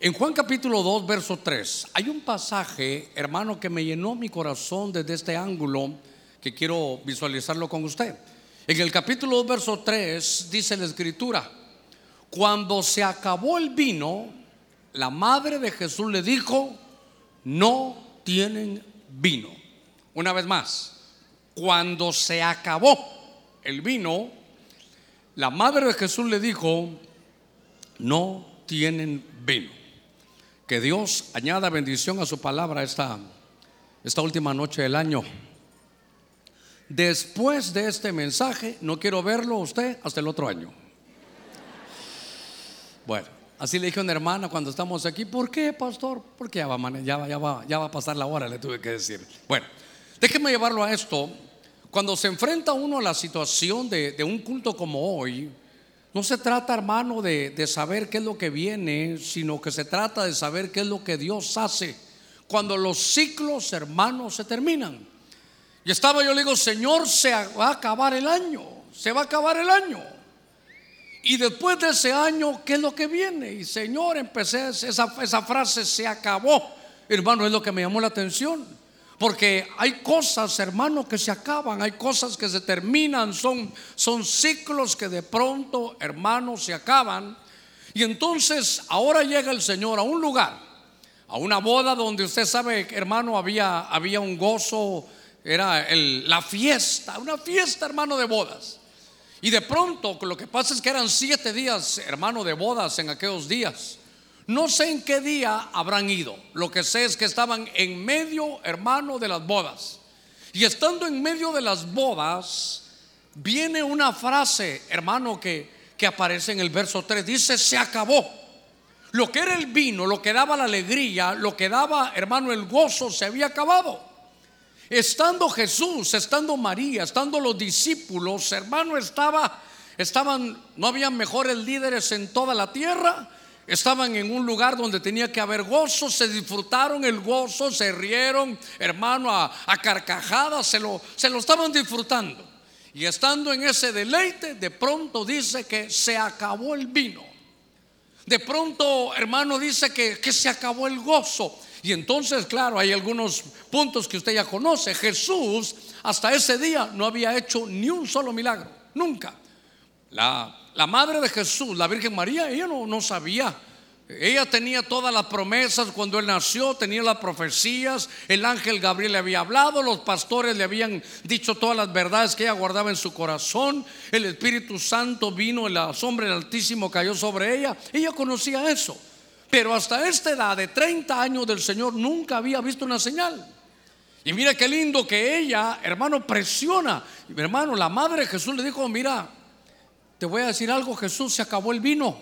En Juan capítulo 2, verso 3, hay un pasaje, hermano, que me llenó mi corazón desde este ángulo que quiero visualizarlo con usted. En el capítulo 2, verso 3, dice la escritura, cuando se acabó el vino, la madre de Jesús le dijo, no tienen vino. Una vez más, cuando se acabó el vino, la madre de Jesús le dijo, no tienen vino. Que Dios añada bendición a su palabra esta, esta última noche del año. Después de este mensaje, no quiero verlo usted hasta el otro año. Bueno, así le dije a una hermana cuando estamos aquí, ¿por qué, pastor? Porque ya va, ya, ya, va, ya va a pasar la hora, le tuve que decir. Bueno, déjeme llevarlo a esto. Cuando se enfrenta uno a la situación de, de un culto como hoy, no se trata, hermano, de, saber qué es lo que viene, sino que se trata de saber qué es lo que Dios hace cuando los ciclos, hermanos, se terminan. Y estaba yo le digo, Señor, se va a acabar el año, se va a acabar el año. Y después de ese año, ¿qué es lo que viene? Y Señor, empecé esa, esa frase, se acabó. Hermano, es lo que me llamó la atención. Porque hay cosas, hermano, que se acaban, hay cosas que se terminan, son, son ciclos que de pronto, hermano, se acaban. Y entonces ahora llega el Señor a un lugar, a una boda donde usted sabe, hermano, había, había un gozo, era la fiesta, una fiesta, hermano, de bodas. Y de pronto, lo que pasa es que eran siete días, hermano, de bodas en aquellos días. No sé en qué día habrán ido. Lo que sé es que estaban en medio, hermano, de las bodas. Y estando en medio de las bodas, viene una frase, hermano, que, que aparece en el verso 3. Dice, se acabó. Lo que era el vino, lo que daba la alegría, lo que daba, hermano, el gozo, se había acabado. Estando Jesús, estando María, estando los discípulos, hermano, estaba, estaban, no había mejores líderes en toda la tierra Estaban en un lugar donde tenía que haber gozo, se disfrutaron el gozo, se rieron, hermano, a, carcajadas, se lo, se lo estaban disfrutando. Y estando en ese deleite, de pronto dice que se acabó el vino. De pronto, hermano, dice que, que se acabó el gozo. Y entonces, claro, hay algunos puntos que usted ya conoce. Jesús hasta ese día no había hecho ni un solo milagro, nunca. La, la madre de Jesús, la Virgen María, ella no, no sabía. Ella tenía todas las promesas cuando él nació, tenía las profecías, el ángel Gabriel le había hablado, los pastores le habían dicho todas las verdades que ella guardaba en su corazón, el Espíritu Santo vino, la sombra del Altísimo cayó sobre ella, ella conocía eso. Pero hasta esta edad de 30 años del Señor nunca había visto una señal. Y mira qué lindo que ella, hermano, presiona. Hermano, la madre de Jesús le dijo, mira, te voy a decir algo, Jesús se acabó el vino.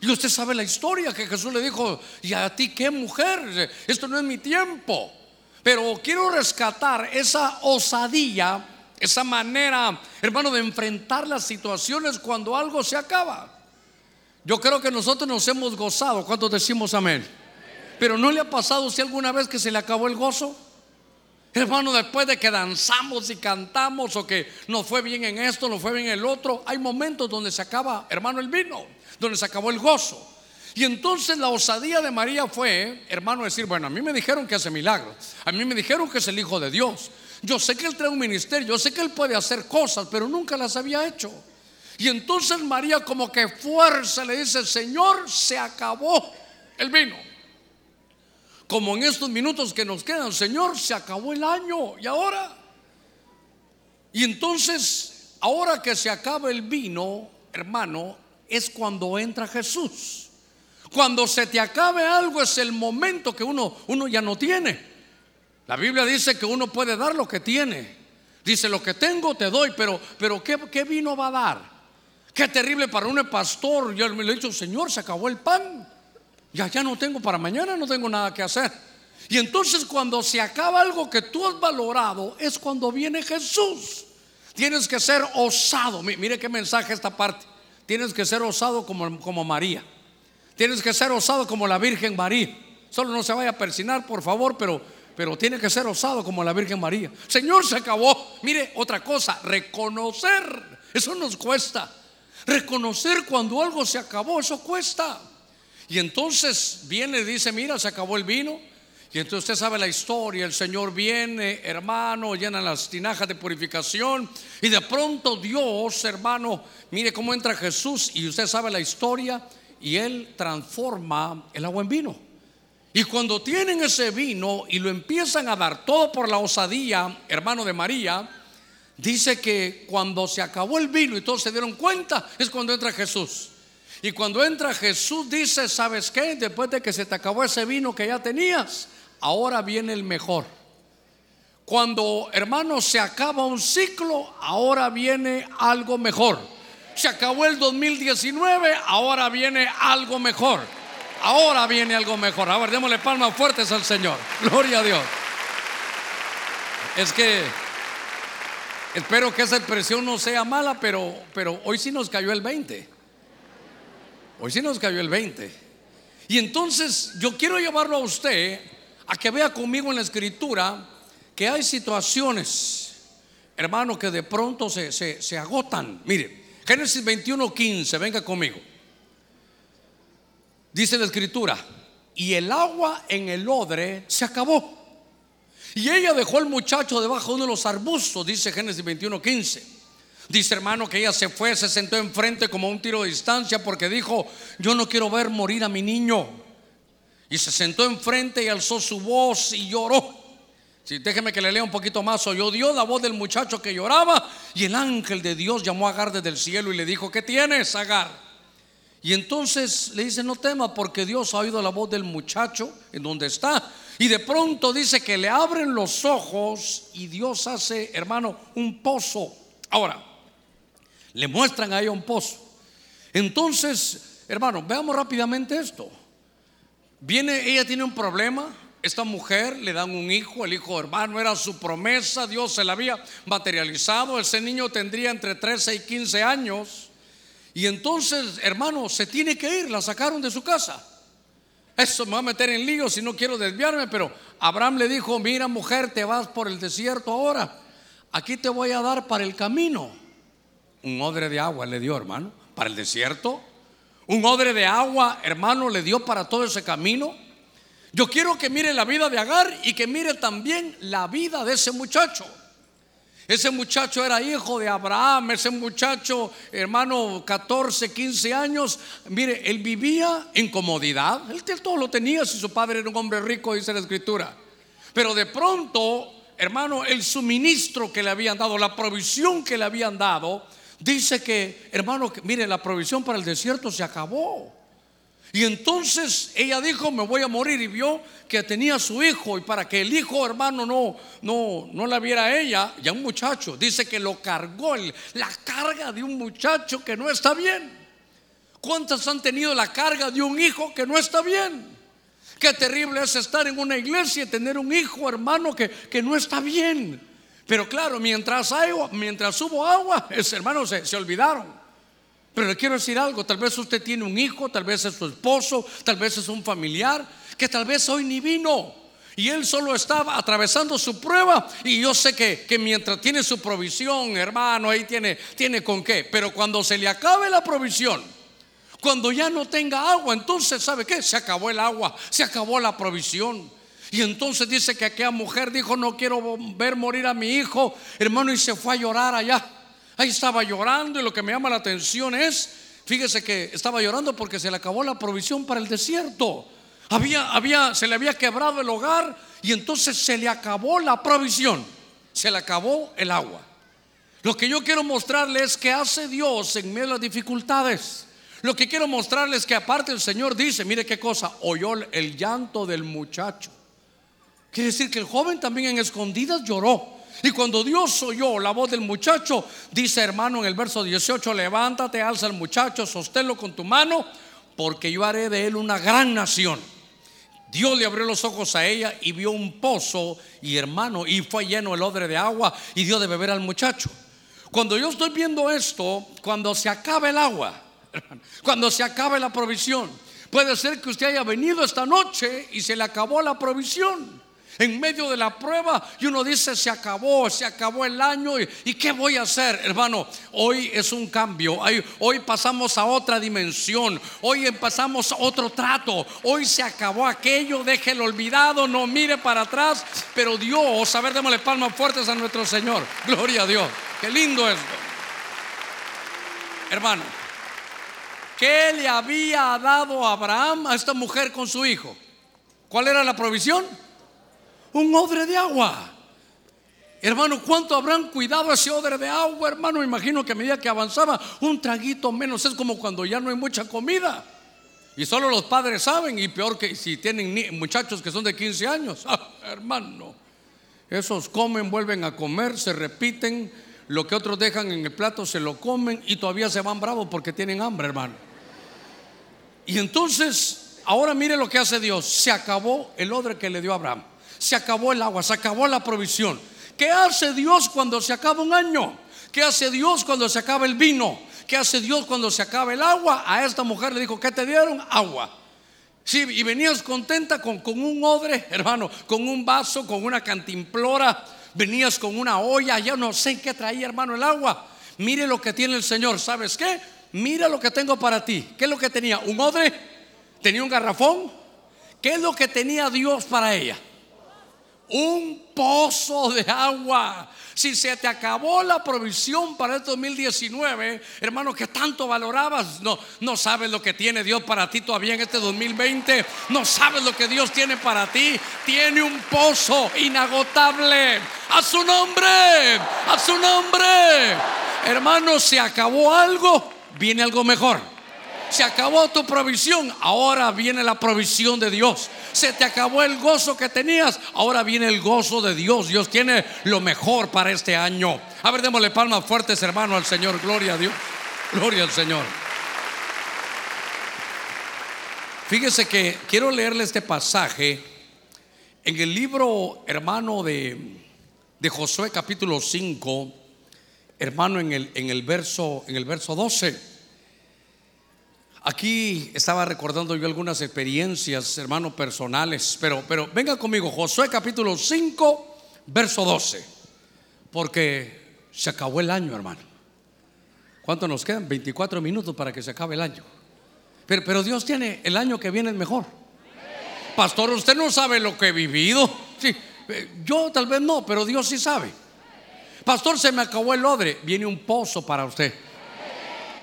Y usted sabe la historia que Jesús le dijo, ¿y a ti qué mujer? Esto no es mi tiempo. Pero quiero rescatar esa osadía, esa manera, hermano, de enfrentar las situaciones cuando algo se acaba. Yo creo que nosotros nos hemos gozado. ¿Cuántos decimos amén? Pero ¿no le ha pasado si alguna vez que se le acabó el gozo? Hermano, después de que danzamos y cantamos o que nos fue bien en esto, nos fue bien en el otro, hay momentos donde se acaba, hermano, el vino, donde se acabó el gozo. Y entonces la osadía de María fue, hermano, decir, bueno, a mí me dijeron que hace milagros, a mí me dijeron que es el Hijo de Dios. Yo sé que Él trae un ministerio, yo sé que Él puede hacer cosas, pero nunca las había hecho. Y entonces María como que fuerza le dice, Señor, se acabó el vino como en estos minutos que nos quedan, Señor, se acabó el año y ahora. Y entonces, ahora que se acaba el vino, hermano, es cuando entra Jesús. Cuando se te acabe algo es el momento que uno, uno ya no tiene. La Biblia dice que uno puede dar lo que tiene. Dice, lo que tengo te doy, pero, pero ¿qué, qué vino va a dar? Qué terrible para un pastor. Yo lo he dicho, Señor, se acabó el pan. Ya, ya no tengo para mañana, no tengo nada que hacer. Y entonces cuando se acaba algo que tú has valorado, es cuando viene Jesús. Tienes que ser osado. Mire qué mensaje esta parte. Tienes que ser osado como, como María. Tienes que ser osado como la Virgen María. Solo no se vaya a persinar, por favor, pero, pero tiene que ser osado como la Virgen María. Señor, se acabó. Mire, otra cosa, reconocer. Eso nos cuesta. Reconocer cuando algo se acabó, eso cuesta. Y entonces viene y dice, mira, se acabó el vino. Y entonces usted sabe la historia, el Señor viene, hermano, llena las tinajas de purificación y de pronto Dios, hermano, mire cómo entra Jesús y usted sabe la historia y Él transforma el agua en vino. Y cuando tienen ese vino y lo empiezan a dar todo por la osadía, hermano de María, dice que cuando se acabó el vino y todos se dieron cuenta, es cuando entra Jesús. Y cuando entra Jesús dice, ¿sabes qué? Después de que se te acabó ese vino que ya tenías, ahora viene el mejor. Cuando, hermanos, se acaba un ciclo, ahora viene algo mejor. Se acabó el 2019, ahora viene algo mejor. Ahora viene algo mejor. Ahora démosle palmas fuertes al Señor. Gloria a Dios. Es que espero que esa expresión no sea mala, pero, pero hoy sí nos cayó el 20. Hoy sí nos cayó el 20. Y entonces yo quiero llevarlo a usted a que vea conmigo en la escritura que hay situaciones, hermano, que de pronto se, se, agotan. Mire, Génesis 21, 15, venga conmigo. Dice la escritura, y el agua en el odre se acabó. Y ella dejó al muchacho debajo de uno de los arbustos, dice Génesis 21, 15. Dice hermano que ella se fue, se sentó enfrente como un tiro de distancia porque dijo, yo no quiero ver morir a mi niño. Y se sentó enfrente y alzó su voz y lloró. Si déjeme que le lea un poquito más. Oyó Dios la voz del muchacho que lloraba. Y el ángel de Dios llamó a Agar desde el cielo y le dijo: ¿Qué tienes, Agar? Y entonces le dice: No tema, porque Dios ha oído la voz del muchacho en donde está. Y de pronto dice que le abren los ojos y Dios hace, hermano, un pozo. Ahora, le muestran a ella un pozo. Entonces, hermano, veamos rápidamente esto. Viene, ella tiene un problema. Esta mujer le dan un hijo, el hijo hermano era su promesa, Dios se la había materializado. Ese niño tendría entre 13 y 15 años. Y entonces, hermano, se tiene que ir, la sacaron de su casa. Eso me va a meter en lío si no quiero desviarme, pero Abraham le dijo, mira mujer, te vas por el desierto ahora. Aquí te voy a dar para el camino. Un odre de agua le dio, hermano, para el desierto. Un odre de agua, hermano, le dio para todo ese camino. Yo quiero que mire la vida de Agar y que mire también la vida de ese muchacho. Ese muchacho era hijo de Abraham, ese muchacho, hermano, 14, 15 años. Mire, él vivía en comodidad. Él todo lo tenía si su padre era un hombre rico, dice la escritura. Pero de pronto, hermano, el suministro que le habían dado, la provisión que le habían dado, dice que, hermano, mire, la provisión para el desierto se acabó. Y entonces ella dijo, me voy a morir y vio que tenía su hijo y para que el hijo hermano no no no la viera a ella, ya un muchacho, dice que lo cargó la carga de un muchacho que no está bien. ¿Cuántas han tenido la carga de un hijo que no está bien? Qué terrible es estar en una iglesia y tener un hijo hermano que, que no está bien. Pero claro, mientras, mientras hubo agua, ese hermano se, se olvidaron. Pero le quiero decir algo, tal vez usted tiene un hijo, tal vez es su esposo, tal vez es un familiar, que tal vez hoy ni vino. Y él solo estaba atravesando su prueba. Y yo sé que, que, mientras tiene su provisión, hermano, ahí tiene, tiene con qué. Pero cuando se le acabe la provisión, cuando ya no tenga agua, entonces, ¿sabe qué? Se acabó el agua, se acabó la provisión. Y entonces dice que aquella mujer dijo, no quiero ver morir a mi hijo, hermano, y se fue a llorar allá. Ahí estaba llorando y lo que me llama la atención es, fíjese que estaba llorando porque se le acabó la provisión para el desierto. Había, había, se le había quebrado el hogar y entonces se le acabó la provisión, se le acabó el agua. Lo que yo quiero mostrarle es que hace Dios en medio de las dificultades. Lo que quiero mostrarles es que aparte el Señor dice, mire qué cosa, oyó el llanto del muchacho. Quiere decir que el joven también en escondidas lloró. Y cuando Dios oyó la voz del muchacho, dice hermano en el verso 18, levántate, alza al muchacho, sosténlo con tu mano, porque yo haré de él una gran nación. Dios le abrió los ojos a ella y vio un pozo y hermano, y fue lleno el odre de agua y dio de beber al muchacho. Cuando yo estoy viendo esto, cuando se acabe el agua, cuando se acabe la provisión, puede ser que usted haya venido esta noche y se le acabó la provisión. En medio de la prueba y uno dice, se acabó, se acabó el año y, ¿qué voy a hacer? Hermano, hoy es un cambio, hoy, pasamos a otra dimensión, hoy pasamos a otro trato, hoy se acabó aquello, déjelo olvidado, no mire para atrás, pero Dios, a ver, démosle palmas fuertes a nuestro Señor, gloria a Dios, qué lindo esto. Hermano, ¿qué le había dado Abraham a esta mujer con su hijo? ¿Cuál era la provisión? Un odre de agua. Hermano, ¿cuánto habrán cuidado ese odre de agua, hermano? Imagino que a medida que avanzaba, un traguito menos es como cuando ya no hay mucha comida. Y solo los padres saben, y peor que si tienen muchachos que son de 15 años. Ah, hermano, esos comen, vuelven a comer, se repiten, lo que otros dejan en el plato se lo comen y todavía se van bravos porque tienen hambre, hermano. Y entonces, ahora mire lo que hace Dios. Se acabó el odre que le dio a Abraham se acabó el agua, se acabó la provisión. ¿Qué hace Dios cuando se acaba un año? ¿Qué hace Dios cuando se acaba el vino? ¿Qué hace Dios cuando se acaba el agua? A esta mujer le dijo, ¿qué te dieron? Agua. Sí, y venías contenta con, con un odre, hermano, con un vaso, con una cantimplora, venías con una olla, ya no sé qué traía, hermano, el agua. Mire lo que tiene el Señor, ¿sabes qué? Mira lo que tengo para ti. ¿Qué es lo que tenía? ¿Un odre? ¿Tenía un garrafón? ¿Qué es lo que tenía Dios para ella? Un pozo de agua. Si se te acabó la provisión para el 2019, hermano, que tanto valorabas, no, no sabes lo que tiene Dios para ti todavía en este 2020. No sabes lo que Dios tiene para ti. Tiene un pozo inagotable. A su nombre, a su nombre. Hermano, se acabó algo, viene algo mejor. Se acabó tu provisión, ahora viene la provisión de Dios. Se te acabó el gozo que tenías, ahora viene el gozo de Dios. Dios tiene lo mejor para este año. A ver, démosle palmas fuertes, hermano, al Señor. Gloria a Dios. Gloria al Señor. Fíjese que quiero leerle este pasaje en el libro, hermano, de, de Josué capítulo 5, hermano, en el, en el, verso, en el verso 12. Aquí estaba recordando yo algunas experiencias, hermanos, personales, pero, pero venga conmigo, Josué capítulo 5, verso 12, porque se acabó el año, hermano. ¿Cuánto nos quedan? 24 minutos para que se acabe el año. Pero, pero Dios tiene el año que viene mejor. Pastor, usted no sabe lo que he vivido. Sí, eh, yo tal vez no, pero Dios sí sabe. Pastor, se me acabó el odre. Viene un pozo para usted.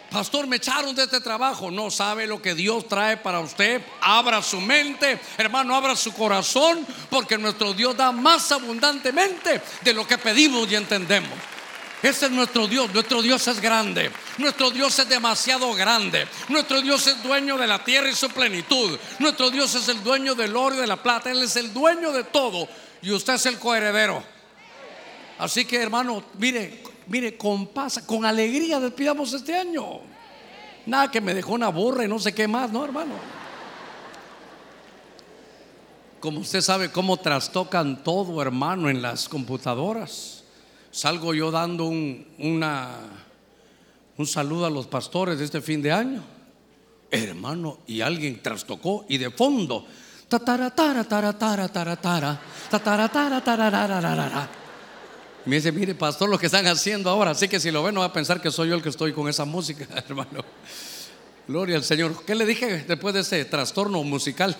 Pastor, me echaron de este trabajo. No sabe lo que Dios trae para usted. Abra su mente, hermano, abra su corazón, porque nuestro Dios da más abundantemente de lo que pedimos y entendemos. Ese es nuestro Dios. Nuestro Dios es grande. Nuestro Dios es demasiado grande. Nuestro Dios es dueño de la tierra y su plenitud. Nuestro Dios es el dueño del oro y de la plata. Él es el dueño de todo. Y usted es el coheredero. Así que, hermano, mire, mire, con paz, con alegría despidamos este año. Nada que me dejó una burra y no sé qué más, ¿no, hermano? Como usted sabe cómo trastocan todo, hermano, en las computadoras. Salgo yo dando un, un saludo a los pastores de este fin de año. Hermano, y alguien trastocó y de fondo, tataratara, taratara, taratara, tataratara, tararara. Me dice, mire, pastor, lo que están haciendo ahora. Así que si lo ven, no va a pensar que soy yo el que estoy con esa música, hermano. Gloria al Señor. ¿Qué le dije después de ese trastorno musical?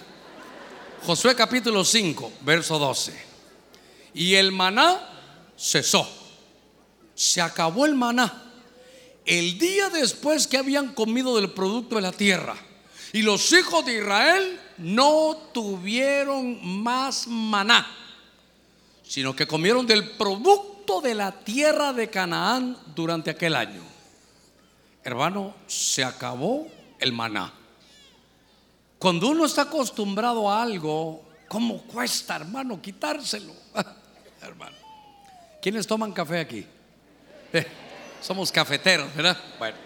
Josué capítulo 5, verso 12. Y el maná cesó. Se acabó el maná. El día después que habían comido del producto de la tierra. Y los hijos de Israel no tuvieron más maná, sino que comieron del producto de la tierra de Canaán durante aquel año. Hermano, se acabó el maná. Cuando uno está acostumbrado a algo, ¿cómo cuesta, hermano, quitárselo? hermano. ¿Quiénes toman café aquí? Eh, somos cafeteros, ¿verdad? Bueno.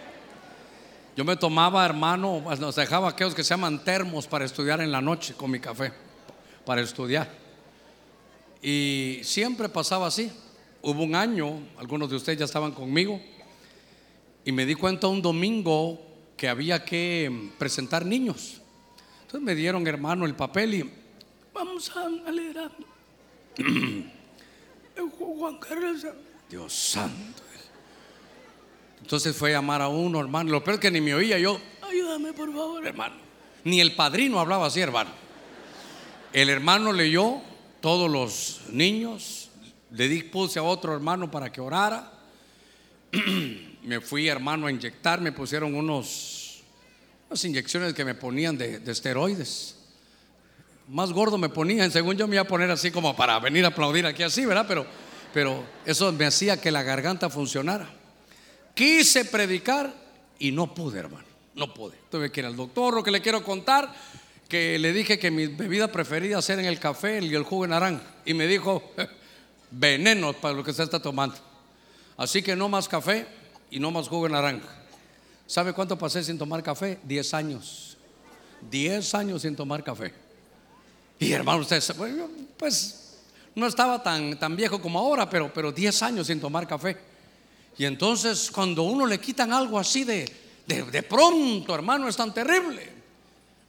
Yo me tomaba, hermano, nos dejaba aquellos que se llaman termos para estudiar en la noche con mi café, para estudiar. Y siempre pasaba así. Hubo un año, algunos de ustedes ya estaban conmigo, y me di cuenta un domingo que había que presentar niños. Entonces me dieron, hermano, el papel y vamos a leer. Juan Carlos, Dios santo. Entonces fue a llamar a uno, hermano. Lo peor es que ni me oía yo. Ayúdame, por favor, hermano. Ni el padrino hablaba así, hermano. El hermano leyó todos los niños. Le di, puse a otro hermano para que orara. me fui, hermano, a inyectar. Me pusieron unos, unas inyecciones que me ponían de, de esteroides. Más gordo me ponían. Según yo me iba a poner así como para venir a aplaudir aquí así, ¿verdad? Pero, pero eso me hacía que la garganta funcionara. Quise predicar y no pude, hermano. No pude. Tuve que ir al doctor. Lo que le quiero contar, que le dije que mi bebida preferida era el café y el jugo de naranja. Y me dijo, veneno para lo que se está tomando. Así que no más café y no más jugo de naranja. ¿Sabe cuánto pasé sin tomar café? Diez años. Diez años sin tomar café. Y hermano, usted, pues no estaba tan, tan viejo como ahora, pero, pero diez años sin tomar café. Y entonces cuando uno le quitan algo así de, de, pronto, hermano, es tan terrible.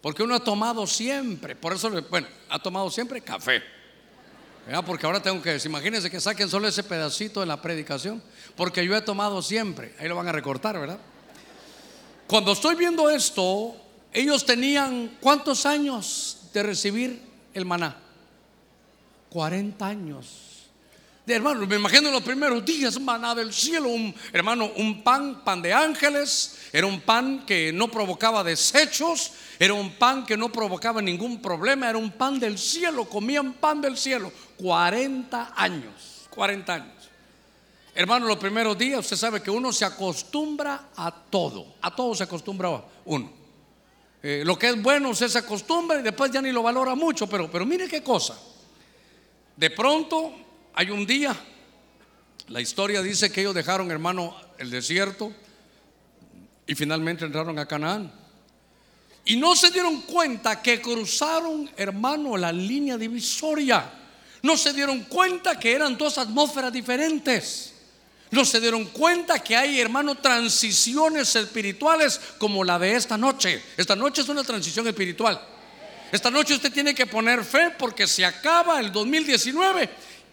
Porque uno ha tomado siempre, por eso, bueno, ha tomado siempre café. Porque ahora tengo que, imagínense que saquen solo ese pedacito de la predicación, porque yo he tomado siempre, ahí lo van a recortar, ¿verdad? Cuando estoy viendo esto, ellos tenían cuántos años de recibir el maná? 40 años hermano, me imagino los primeros días, maná del cielo, un, hermano, un pan, pan de ángeles, era un pan que no provocaba desechos, era un pan que no provocaba ningún problema, era un pan del cielo, comían pan del cielo, 40 años, 40 años. Hermano, los primeros días usted sabe que uno se acostumbra a todo, a todo se acostumbra uno. Eh, lo que es bueno usted se acostumbra y después ya ni lo valora mucho, pero, pero mire qué cosa. De pronto hay un día, la historia dice que ellos dejaron, hermano, el desierto y finalmente entraron a Canaán. Y no se dieron cuenta que cruzaron, hermano, la línea divisoria. No se dieron cuenta que eran dos atmósferas diferentes. No se dieron cuenta que hay, hermano, transiciones espirituales como la de esta noche. Esta noche es una transición espiritual. Esta noche usted tiene que poner fe porque se acaba el 2019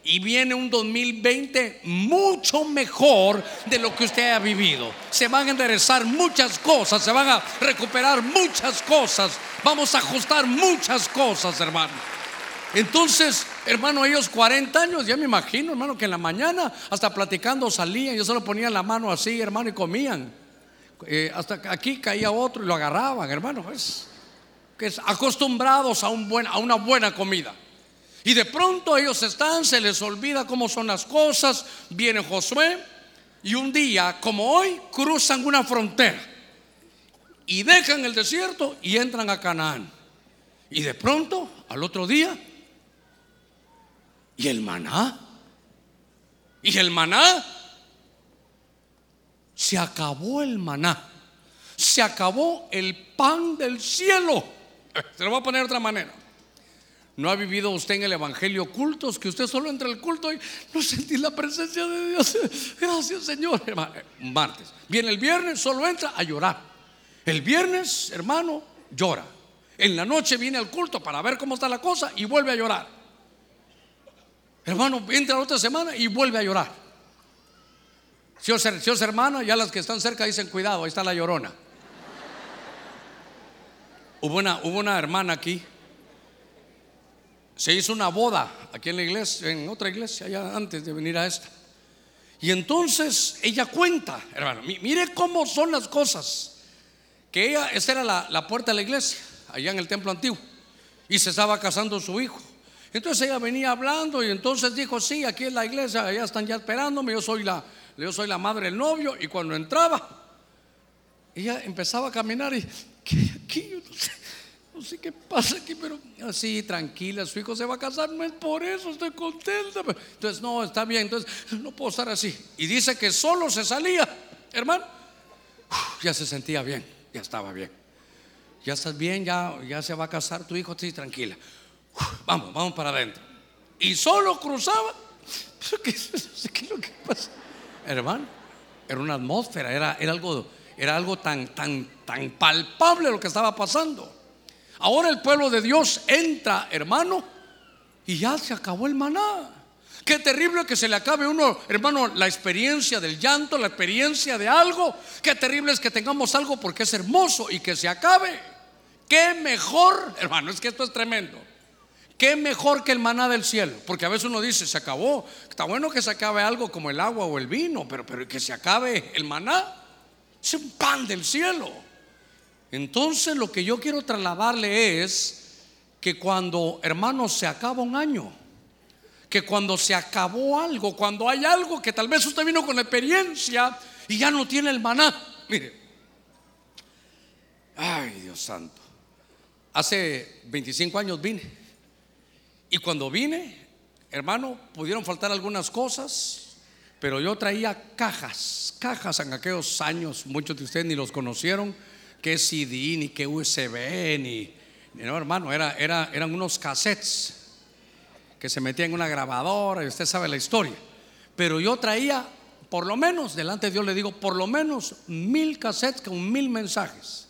y viene un 2020 mucho mejor de lo que usted ha vivido. Se van a enderezar muchas cosas, se van a recuperar muchas cosas, vamos a ajustar muchas cosas, hermano. Entonces, hermano, ellos 40 años, ya me imagino, hermano, que en la mañana hasta platicando salían, yo solo ponían la mano así, hermano, y comían. Eh, hasta aquí caía otro y lo agarraban, hermano. Es, que es acostumbrados a una buena comida. Y de pronto ellos están, se les olvida cómo son las cosas. Viene Josué y un día, como hoy, cruzan una frontera y dejan el desierto y entran a Canaán. Y de pronto, al otro día, ¿y el maná? ¿Y el maná? Se acabó el maná. Se acabó el pan del cielo. Se lo voy a poner de otra manera. ¿No ha vivido usted en el Evangelio cultos que usted solo entra al culto y no sentí la presencia de Dios? Gracias Señor. Martes. Viene el viernes, solo entra a llorar. El viernes, hermano, llora. En la noche viene al culto para ver cómo está la cosa y vuelve a llorar. Hermano, entra otra semana y vuelve a llorar. Si os, si hermano, ya las que están cerca dicen cuidado, ahí está la llorona. Hubo una hermana aquí se hizo una boda aquí en la iglesia, en otra iglesia, allá antes de venir a esta. Y entonces ella cuenta, hermano, mire cómo son las cosas. Que ella, esa era la, puerta de la iglesia, allá en el templo antiguo, y se estaba casando su hijo. Entonces ella venía hablando y entonces dijo, sí, aquí en la iglesia, allá están ya esperándome, yo soy la, yo soy la madre del novio. Y cuando entraba, ella empezaba a caminar y, ¿qué aquí? Yo no sé no sé qué pasa aquí, pero así, tranquila, su hijo se va a casar, no es por eso, estoy contenta. Entonces, no, está bien, entonces no puedo estar así. Y dice que solo se salía, hermano, ya se sentía bien, ya estaba bien. Ya estás bien, ya, ya se va a casar tu hijo, sí, tranquila. vamos, vamos para adentro. Y solo cruzaba, ¿qué, qué es lo que pasa? Hermano, era una atmósfera, era, era algo, era algo tan, tan, tan palpable lo que estaba pasando. Ahora el pueblo de Dios entra, hermano, y ya se acabó el maná. Qué terrible que se le acabe uno, hermano, la experiencia del llanto, la experiencia de algo. Qué terrible es que tengamos algo porque es hermoso y que se acabe. Qué mejor, hermano, es que esto es tremendo. Qué mejor que el maná del cielo. Porque a veces uno dice, se acabó. Está bueno que se acabe algo como el agua o el vino, pero, pero que se acabe el maná. Es un pan del cielo. Entonces lo que yo quiero trasladarle es que cuando, hermano, se acaba un año, que cuando se acabó algo, cuando hay algo que tal vez usted vino con experiencia y ya no tiene el maná. Mire, ay Dios santo, hace 25 años vine y cuando vine, hermano, pudieron faltar algunas cosas, pero yo traía cajas, cajas en aquellos años, muchos de ustedes ni los conocieron, que CD, ni que USB, ni, no hermano, era, era, eran unos cassettes que se metía en una grabadora y usted sabe la historia. Pero yo traía, por lo menos, delante de Dios le digo, por lo menos mil cassettes con mil mensajes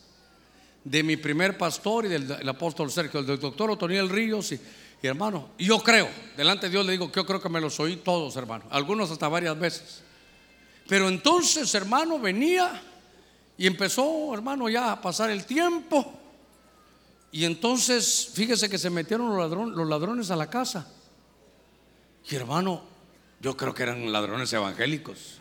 de mi primer pastor y del, apóstol Sergio, del doctor Otoniel Ríos y, y hermano, yo creo, delante de Dios le digo que yo creo que me los oí todos, hermano, algunos hasta varias veces. Pero entonces, hermano, venía y empezó, hermano, ya a pasar el tiempo. Y entonces, fíjese que se metieron los ladrones, a la casa. Y hermano, yo creo que eran ladrones evangélicos.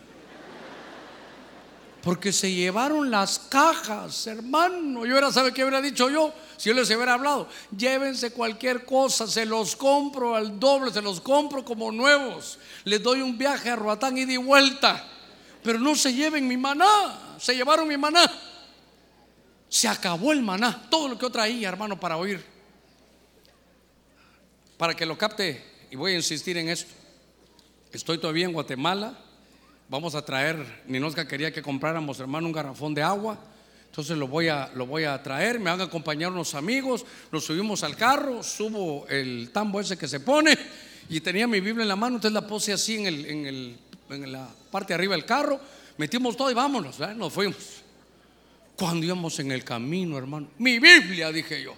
Porque se llevaron las cajas, hermano. Yo era, ¿sabe qué hubiera dicho yo? Si yo les hubiera hablado, llévense cualquier cosa, se los compro al doble, se los compro como nuevos. Les doy un viaje a Roatán y de vuelta. Pero no se lleven mi maná, se llevaron mi maná. Se acabó el maná, todo lo que yo traía, hermano, para oír. Para que lo capte y voy a insistir en esto. Estoy todavía en Guatemala. Vamos a traer, Ninosca quería que compráramos, hermano, un garrafón de agua. Entonces lo voy a, lo voy a traer, me van a acompañar unos amigos, nos subimos al carro, subo el tambo ese que se pone y tenía mi Biblia en la mano, entonces la puse así en, el, en, el, en la parte de arriba del carro, metimos todo y vámonos, nos fuimos. Cuando íbamos en el camino, hermano, mi Biblia, dije yo.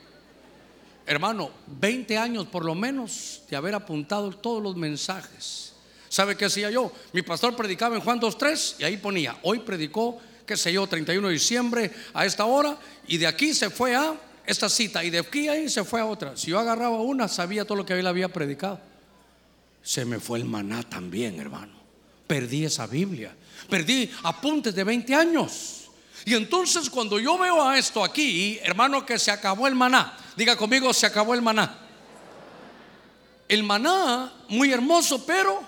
Hermano, 20 años por lo menos de haber apuntado todos los mensajes. ¿Sabe qué hacía yo? Mi pastor predicaba en Juan 2.3 y ahí ponía, hoy predicó, qué sé yo, 31 de diciembre a esta hora y de aquí se fue a esta cita y de aquí ahí se fue a otra. Si yo agarraba una, sabía todo lo que él había predicado. Se me fue el maná también, hermano. Perdí esa Biblia. Perdí apuntes de 20 años. Y entonces cuando yo veo a esto aquí, hermano, que se acabó el maná, diga conmigo, se acabó el maná. El maná, muy hermoso, pero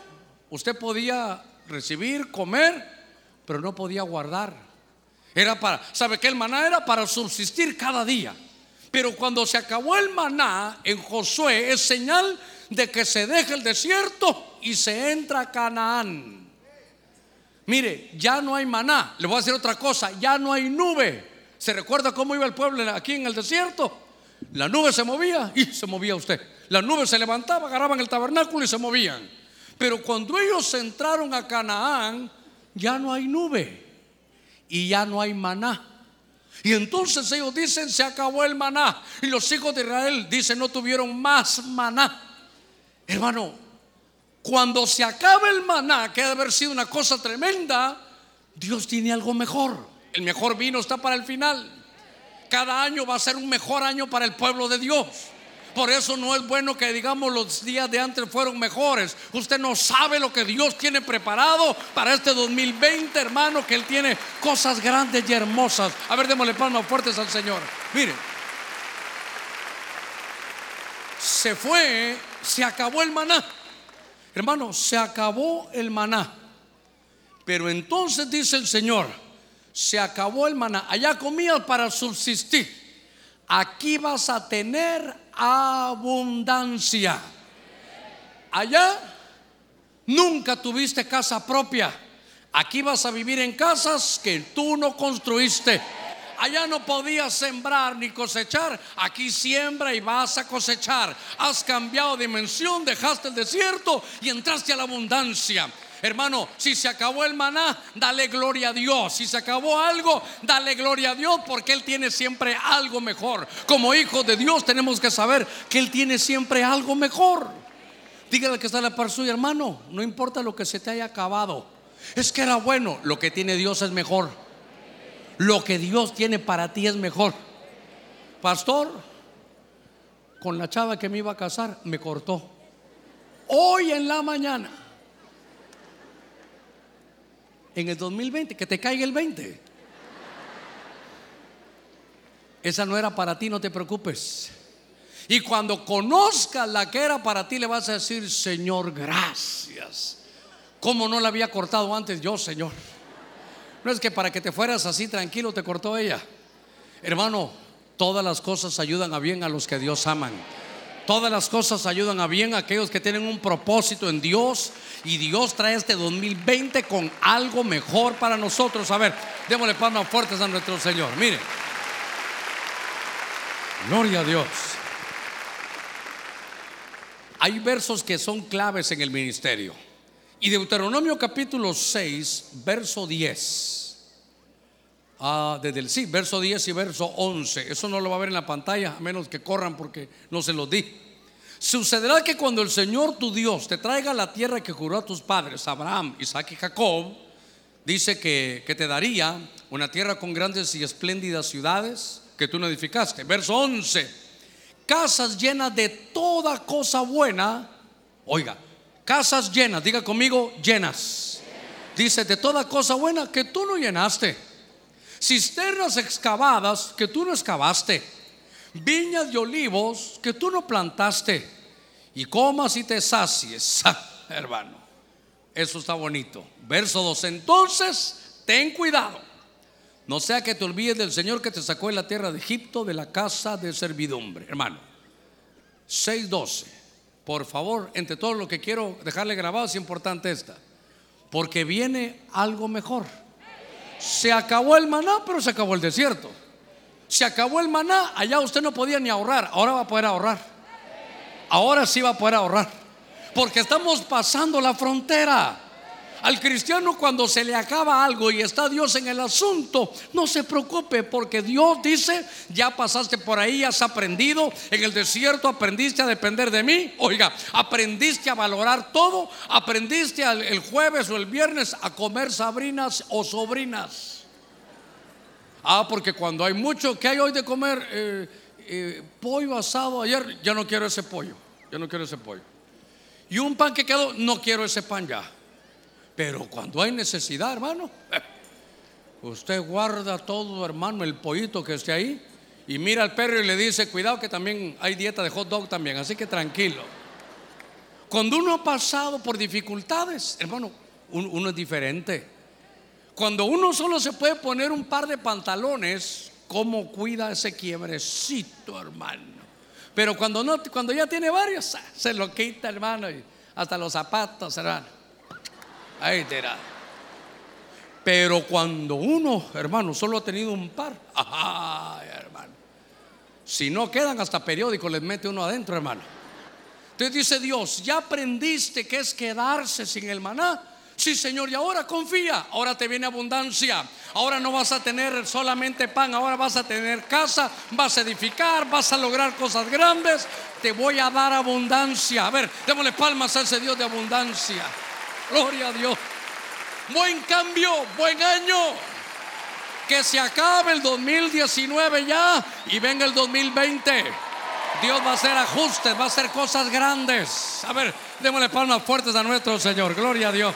usted podía recibir, comer, pero no podía guardar. Era para, ¿sabe qué? El maná era para subsistir cada día. Pero cuando se acabó el maná en Josué es señal de que se deja el desierto y se entra a Canaán. Mire, ya no hay maná. Le voy a decir otra cosa, ya no hay nube. ¿Se recuerda cómo iba el pueblo aquí en el desierto? La nube se movía y se movía usted. La nube se levantaba, agarraban el tabernáculo y se movían. Pero cuando ellos entraron a Canaán, ya no hay nube y ya no hay maná. Y entonces ellos dicen, se acabó el maná. Y los hijos de Israel dicen, no tuvieron más maná. Hermano, cuando se acabe el maná, que ha de haber sido una cosa tremenda, Dios tiene algo mejor. El mejor vino está para el final. Cada año va a ser un mejor año para el pueblo de Dios. Por eso no es bueno que digamos los días de antes fueron mejores. Usted no sabe lo que Dios tiene preparado para este 2020, hermano, que Él tiene cosas grandes y hermosas. A ver, démosle palmas fuertes al Señor. Mire, se fue, se acabó el maná. Hermano, se acabó el maná. Pero entonces dice el Señor, se acabó el maná. Allá comías para subsistir. Aquí vas a tener abundancia. Allá nunca tuviste casa propia. Aquí vas a vivir en casas que tú no construiste. Allá no podías sembrar ni cosechar. Aquí siembra y vas a cosechar. Has cambiado dimensión, dejaste el desierto y entraste a la abundancia. Hermano, si se acabó el maná, dale gloria a Dios. Si se acabó algo, dale gloria a Dios porque Él tiene siempre algo mejor. Como hijos de Dios tenemos que saber que Él tiene siempre algo mejor. Dígale que está la par suya, hermano. No importa lo que se te haya acabado. Es que era bueno. Lo que tiene Dios es mejor. Lo que Dios tiene para ti es mejor. Pastor, con la chava que me iba a casar, me cortó. Hoy en la mañana. En el 2020, que te caiga el 20. Esa no era para ti, no te preocupes. Y cuando conozcas la que era para ti, le vas a decir, Señor, gracias. ¿Cómo no la había cortado antes yo, Señor? No es que para que te fueras así tranquilo te cortó ella. Hermano, todas las cosas ayudan a bien a los que Dios aman. Todas las cosas ayudan a bien a aquellos que tienen un propósito en Dios y Dios trae este 2020 con algo mejor para nosotros. A ver, démosle palmas fuertes a nuestro Señor. Mire, gloria a Dios. Hay versos que son claves en el ministerio. Y Deuteronomio capítulo 6, verso 10. Ah, desde el sí, verso 10 y verso 11. Eso no lo va a ver en la pantalla, a menos que corran porque no se los di. Sucederá que cuando el Señor tu Dios te traiga la tierra que juró a tus padres, Abraham, Isaac y Jacob, dice que, que te daría una tierra con grandes y espléndidas ciudades que tú no edificaste. Verso 11 casas llenas de toda cosa buena. Oiga, casas llenas, diga conmigo, llenas. Dice, de toda cosa buena que tú no llenaste. Cisternas excavadas que tú no excavaste. Viñas de olivos que tú no plantaste. Y comas y te sacies, hermano. Eso está bonito. Verso 2. Entonces, ten cuidado. No sea que te olvides del Señor que te sacó de la tierra de Egipto, de la casa de servidumbre. Hermano, 6.12. Por favor, entre todo lo que quiero dejarle grabado es importante esta. Porque viene algo mejor. Se acabó el maná, pero se acabó el desierto. Se acabó el maná, allá usted no podía ni ahorrar. Ahora va a poder ahorrar. Ahora sí va a poder ahorrar. Porque estamos pasando la frontera. Al cristiano cuando se le acaba algo y está Dios en el asunto, no se preocupe porque Dios dice, ya pasaste por ahí, has aprendido, en el desierto aprendiste a depender de mí, oiga, aprendiste a valorar todo, aprendiste el jueves o el viernes a comer sabrinas o sobrinas. Ah, porque cuando hay mucho que hay hoy de comer, eh, eh, pollo asado ayer, ya no quiero ese pollo, ya no quiero ese pollo. Y un pan que quedó, no quiero ese pan ya. Pero cuando hay necesidad, hermano, usted guarda todo, hermano, el pollito que esté ahí y mira al perro y le dice, cuidado que también hay dieta de hot dog también, así que tranquilo. Cuando uno ha pasado por dificultades, hermano, uno, es diferente. Cuando uno solo se puede poner un par de pantalones, ¿cómo cuida ese quiebrecito, hermano? Pero cuando, no, cuando ya tiene varios, se lo quita, hermano, y hasta los zapatos, hermano. Ahí dirá. Pero cuando uno, hermano, solo ha tenido un par, ay, hermano. Si no quedan hasta periódicos, les mete uno adentro, hermano. Entonces dice Dios, ya aprendiste que es quedarse sin el maná. Sí, Señor, y ahora confía, ahora te viene abundancia. Ahora no vas a tener solamente pan, ahora vas a tener casa, vas a edificar, vas a lograr cosas grandes. Te voy a dar abundancia. A ver, démosle palmas a ese Dios de abundancia. Gloria a Dios. Buen cambio, buen año. Que se acabe el 2019 ya y venga el 2020. Dios va a hacer ajustes, va a hacer cosas grandes. A ver, démosle palmas fuertes a nuestro Señor. Gloria a Dios.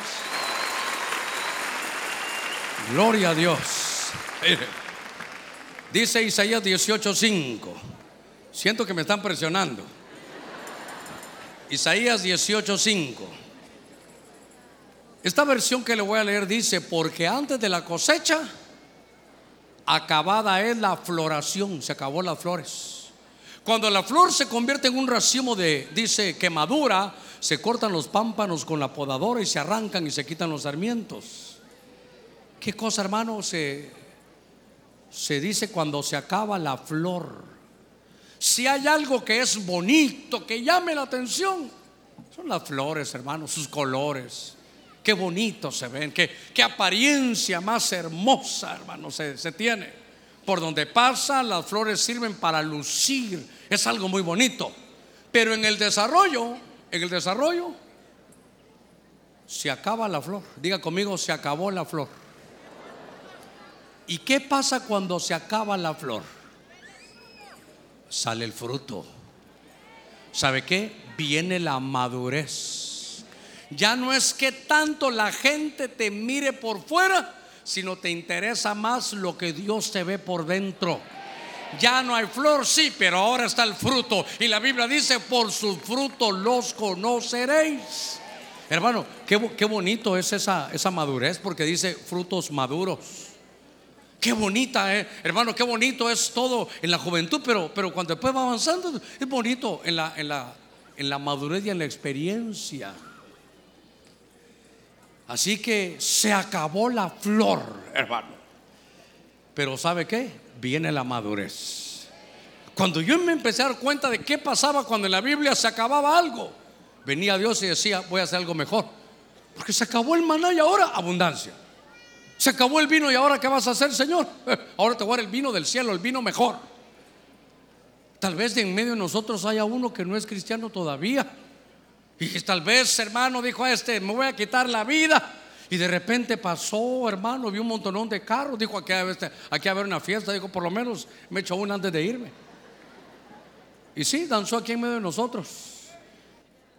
Gloria a Dios. Dice Isaías 18:5. Siento que me están presionando. Isaías 18:5. Esta versión que le voy a leer dice, porque antes de la cosecha, acabada es la floración, se acabó las flores. Cuando la flor se convierte en un racimo de, dice, quemadura, se cortan los pámpanos con la podadora y se arrancan y se quitan los sarmientos. ¿Qué cosa, hermano? Se, se dice cuando se acaba la flor. Si hay algo que es bonito, que llame la atención, son las flores, hermano, sus colores Qué bonito se ven, qué, qué apariencia más hermosa, hermano, se, se tiene. Por donde pasa, las flores sirven para lucir. Es algo muy bonito. Pero en el desarrollo, en el desarrollo, se acaba la flor. Diga conmigo, se acabó la flor. ¿Y qué pasa cuando se acaba la flor? Sale el fruto. ¿Sabe qué? Viene la madurez. Ya no es que tanto la gente te mire por fuera, sino te interesa más lo que Dios te ve por dentro. Ya no hay flor, sí, pero ahora está el fruto. Y la Biblia dice, por su fruto los conoceréis. Hermano, qué, bonito es esa, esa madurez, porque dice frutos maduros. Qué bonita, eh. hermano, qué bonito es todo en la juventud, pero, pero cuando después va avanzando, es bonito en la, en, la, en la madurez y en la experiencia. Así que se acabó la flor, hermano. Pero ¿sabe qué? Viene la madurez. Cuando yo me empecé a dar cuenta de qué pasaba cuando en la Biblia se acababa algo, venía Dios y decía, voy a hacer algo mejor. Porque se acabó el maná y ahora abundancia. Se acabó el vino y ahora ¿qué vas a hacer, Señor? Ahora te voy a dar el vino del cielo, el vino mejor. Tal vez de en medio de nosotros haya uno que no es cristiano todavía. Y tal vez, hermano, dijo a este, me voy a quitar la vida. Y de repente pasó, hermano, vi un montonón de carros. Dijo, aquí, aquí a haber una fiesta. Dijo, por lo menos me echo una antes de irme. Y sí, danzó aquí en medio de nosotros.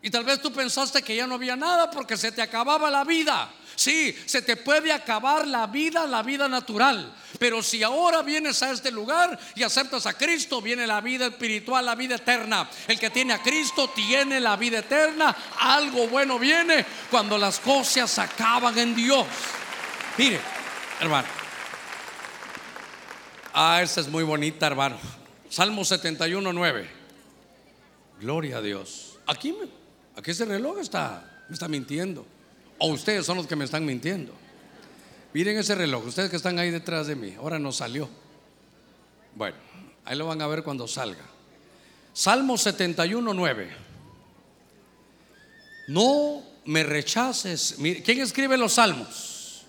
Y tal vez tú pensaste que ya no había nada porque se te acababa la vida. Sí, se te puede acabar la vida, la vida natural. Pero si ahora vienes a este lugar y aceptas a Cristo, viene la vida espiritual, la vida eterna. El que tiene a Cristo tiene la vida eterna. Algo bueno viene cuando las cosas acaban en Dios. Mire, hermano. Ah, esta es muy bonita, hermano. Salmo 71, 9. Gloria a Dios. Aquí, aquí ese reloj está, me está mintiendo. O ustedes son los que me están mintiendo. Miren ese reloj, ustedes que están ahí detrás de mí. Ahora no salió. Bueno, ahí lo van a ver cuando salga. Salmo 71, 9. No me rechaces. ¿Quién escribe los salmos?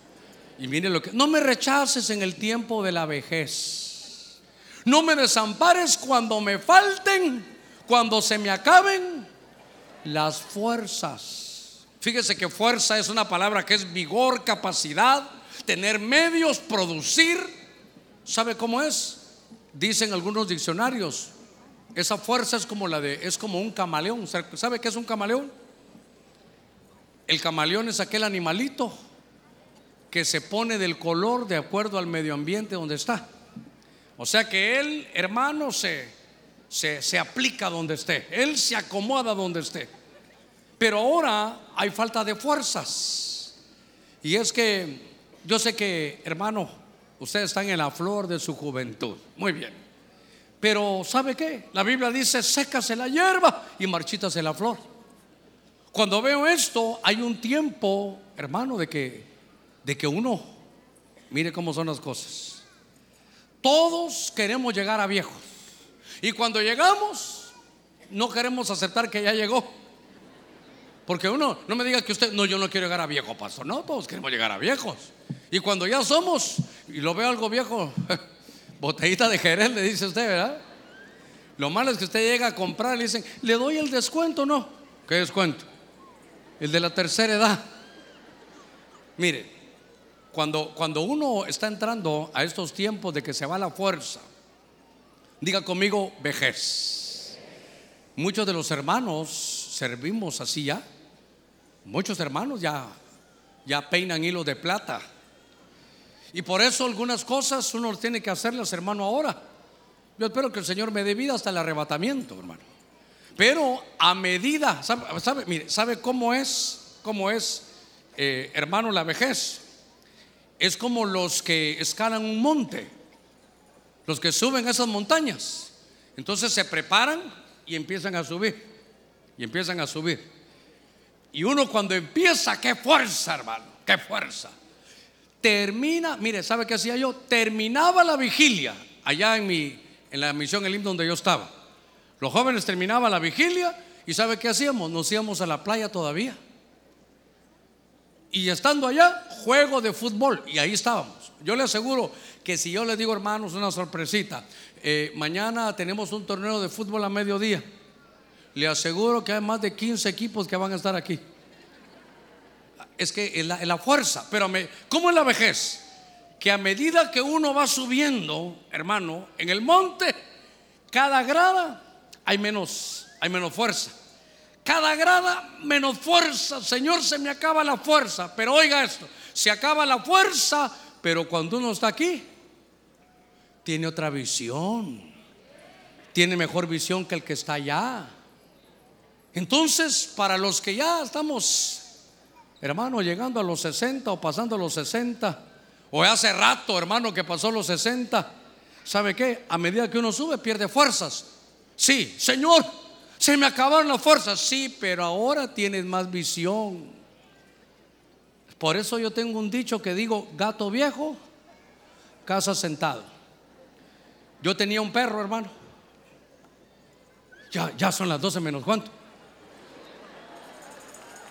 Y miren lo que. No me rechaces en el tiempo de la vejez. No me desampares cuando me falten, cuando se me acaben las fuerzas. Fíjese que fuerza es una palabra que es vigor, capacidad, tener medios, producir. ¿Sabe cómo es? Dicen algunos diccionarios. Esa fuerza es como la de es como un camaleón. ¿Sabe qué es un camaleón? El camaleón es aquel animalito que se pone del color de acuerdo al medio ambiente donde está. O sea que él, hermano, se, se, se aplica donde esté. Él se acomoda donde esté. Pero ahora hay falta de fuerzas. Y es que yo sé que, hermano, ustedes están en la flor de su juventud. Muy bien. Pero ¿sabe qué? La Biblia dice, sécase la hierba y marchítase la flor. Cuando veo esto, hay un tiempo, hermano, de que, de que uno, mire cómo son las cosas. Todos queremos llegar a viejos. Y cuando llegamos, no queremos aceptar que ya llegó. Porque uno, no me diga que usted, no, yo no quiero llegar a viejo, pastor. No, todos queremos llegar a viejos. Y cuando ya somos, y lo veo algo viejo, botellita de Jerez, le dice usted, ¿verdad? Lo malo es que usted llega a comprar y le dicen, ¿le doy el descuento no? ¿Qué descuento? El de la tercera edad. Mire, cuando, cuando uno está entrando a estos tiempos de que se va la fuerza, diga conmigo vejez. Muchos de los hermanos servimos así ya. Muchos hermanos ya, peinan hilos de plata. Y por eso algunas cosas uno tiene que hacerlas, hermano, ahora. Yo espero que el Señor me dé vida hasta el arrebatamiento, hermano. Pero a medida, ¿sabe, Mire, ¿sabe cómo es? ¿Cómo es, eh, hermano, la vejez? Es como los que escalan un monte, los que suben esas montañas. Entonces se preparan y empiezan a subir. Y empiezan a subir. Y uno cuando empieza, qué fuerza, hermano, qué fuerza. Termina, mire, ¿sabe qué hacía yo? Terminaba la vigilia allá en, mi, en la misión Elim donde yo estaba. Los jóvenes terminaban la vigilia y ¿sabe qué hacíamos? Nos íbamos a la playa todavía. Y estando allá, juego de fútbol. Y ahí estábamos. Yo le aseguro que si yo les digo, hermanos, una sorpresita, eh, mañana tenemos un torneo de fútbol a mediodía. Le aseguro que hay más de 15 equipos que van a estar aquí. Es que es la, fuerza, pero me, ¿cómo es la vejez? Que a medida que uno va subiendo, hermano, en el monte, cada grada hay menos, hay menos fuerza. Cada grada menos fuerza. Señor, se me acaba la fuerza. Pero oiga esto, se acaba la fuerza, pero cuando uno está aquí, tiene otra visión. Tiene mejor visión que el que está allá. Entonces, para los que ya estamos, hermano, llegando a los 60 o pasando a los 60, o hace rato, hermano, que pasó los 60, ¿sabe qué? A medida que uno sube, pierde fuerzas. Sí, Señor, se me acabaron las fuerzas. Sí, pero ahora tienes más visión. Por eso yo tengo un dicho que digo, gato viejo, casa sentado. Yo tenía un perro, hermano. Ya, ya son las 12 menos cuánto.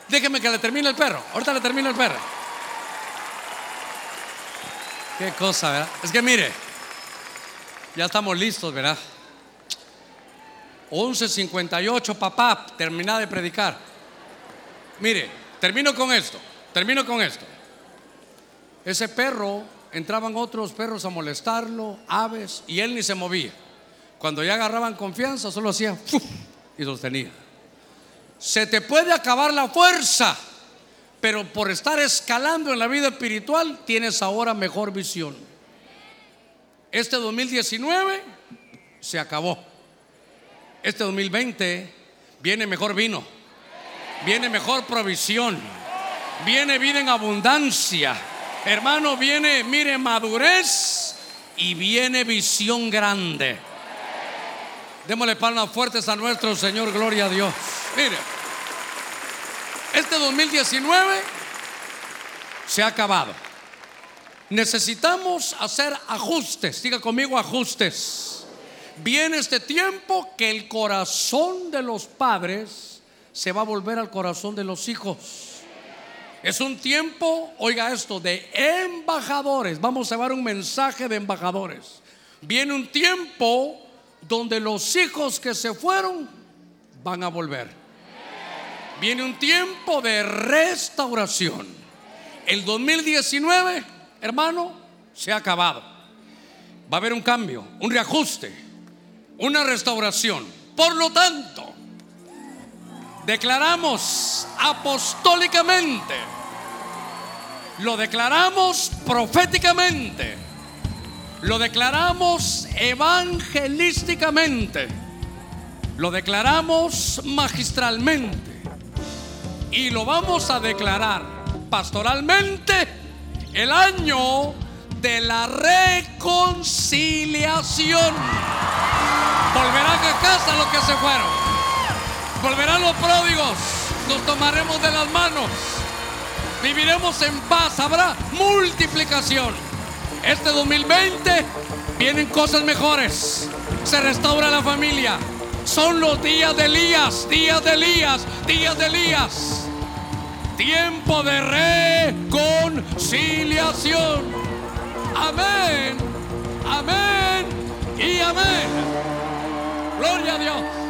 Déjeme que le termine el perro. Ahorita le termino el perro. Qué cosa, ¿verdad? Es que mire, ya estamos listos, ¿verdad? 11.58, papá, termina de predicar. Mire, termino con esto, termino con esto. Ese perro, entraban otros perros a molestarlo, aves, y él ni se movía. Cuando ya agarraban confianza, solo hacía y sostenía. Se te puede acabar la fuerza, pero por estar escalando en la vida espiritual tienes ahora mejor visión. Este 2019 se acabó. Este 2020 viene mejor vino, viene mejor provisión, viene vida en abundancia. Hermano, viene, mire, madurez y viene visión grande. Démosle palmas fuertes a nuestro Señor, gloria a Dios. Mire, este 2019 se ha acabado. Necesitamos hacer ajustes. Diga conmigo ajustes. Viene este tiempo que el corazón de los padres se va a volver al corazón de los hijos. Es un tiempo, oiga esto, de embajadores. Vamos a llevar un mensaje de embajadores. Viene un tiempo donde los hijos que se fueron van a volver. Viene un tiempo de restauración. El 2019, hermano, se ha acabado. Va a haber un cambio, un reajuste, una restauración. Por lo tanto, declaramos apostólicamente, lo declaramos proféticamente lo declaramos evangelísticamente. Lo declaramos magistralmente. Y lo vamos a declarar pastoralmente el año de la reconciliación. Volverán a casa los que se fueron. Volverán los pródigos. Nos tomaremos de las manos. Viviremos en paz. Habrá multiplicación. Este 2020 vienen cosas mejores. Se restaura la familia. Son los días de Elías, días de Elías, días de Elías. Tiempo de reconciliación. Amén, amén y amén. Gloria a Dios.